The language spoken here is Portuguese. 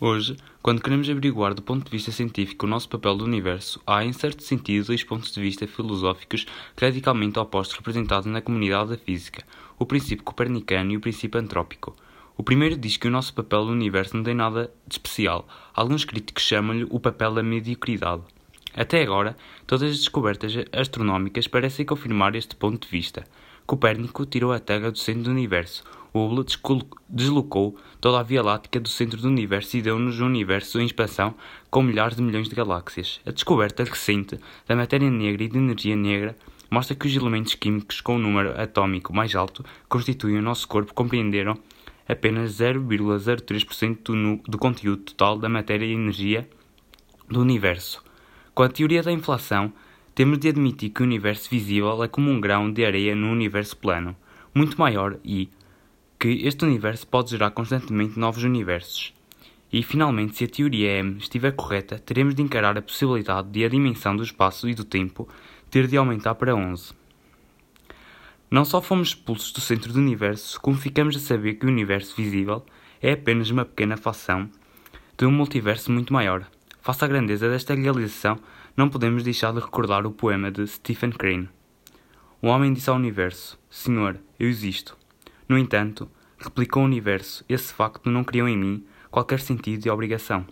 Hoje, quando queremos averiguar do ponto de vista científico o nosso papel do universo, há, em certo sentido, dois pontos de vista filosóficos radicalmente opostos representados na comunidade da física: o princípio copernicano e o princípio antrópico. O primeiro diz que o nosso papel no universo não tem nada de especial. Alguns críticos chamam-lhe o papel da mediocridade. Até agora, todas as descobertas astronómicas parecem confirmar este ponto de vista. Copérnico tirou a Terra do centro do universo, Hubble deslocou toda a Via Láctea do centro do universo e deu-nos um universo em expansão com milhares de milhões de galáxias. A descoberta recente da matéria negra e de energia negra mostra que os elementos químicos com o número atômico mais alto constituem o nosso corpo compreenderam apenas 0,03% do, do conteúdo total da matéria e energia do universo. Com a teoria da inflação, temos de admitir que o universo visível é como um grão de areia no universo plano, muito maior e, que este universo pode gerar constantemente novos universos. E, finalmente, se a teoria M estiver correta, teremos de encarar a possibilidade de a dimensão do espaço e do tempo ter de aumentar para 11. Não só fomos expulsos do centro do universo, como ficamos a saber que o universo visível é apenas uma pequena fração de um multiverso muito maior. Face à grandeza desta realização, não podemos deixar de recordar o poema de Stephen Crane. O homem disse ao universo: Senhor, eu existo. No entanto, replicou o universo, esse facto não criou em mim qualquer sentido e obrigação.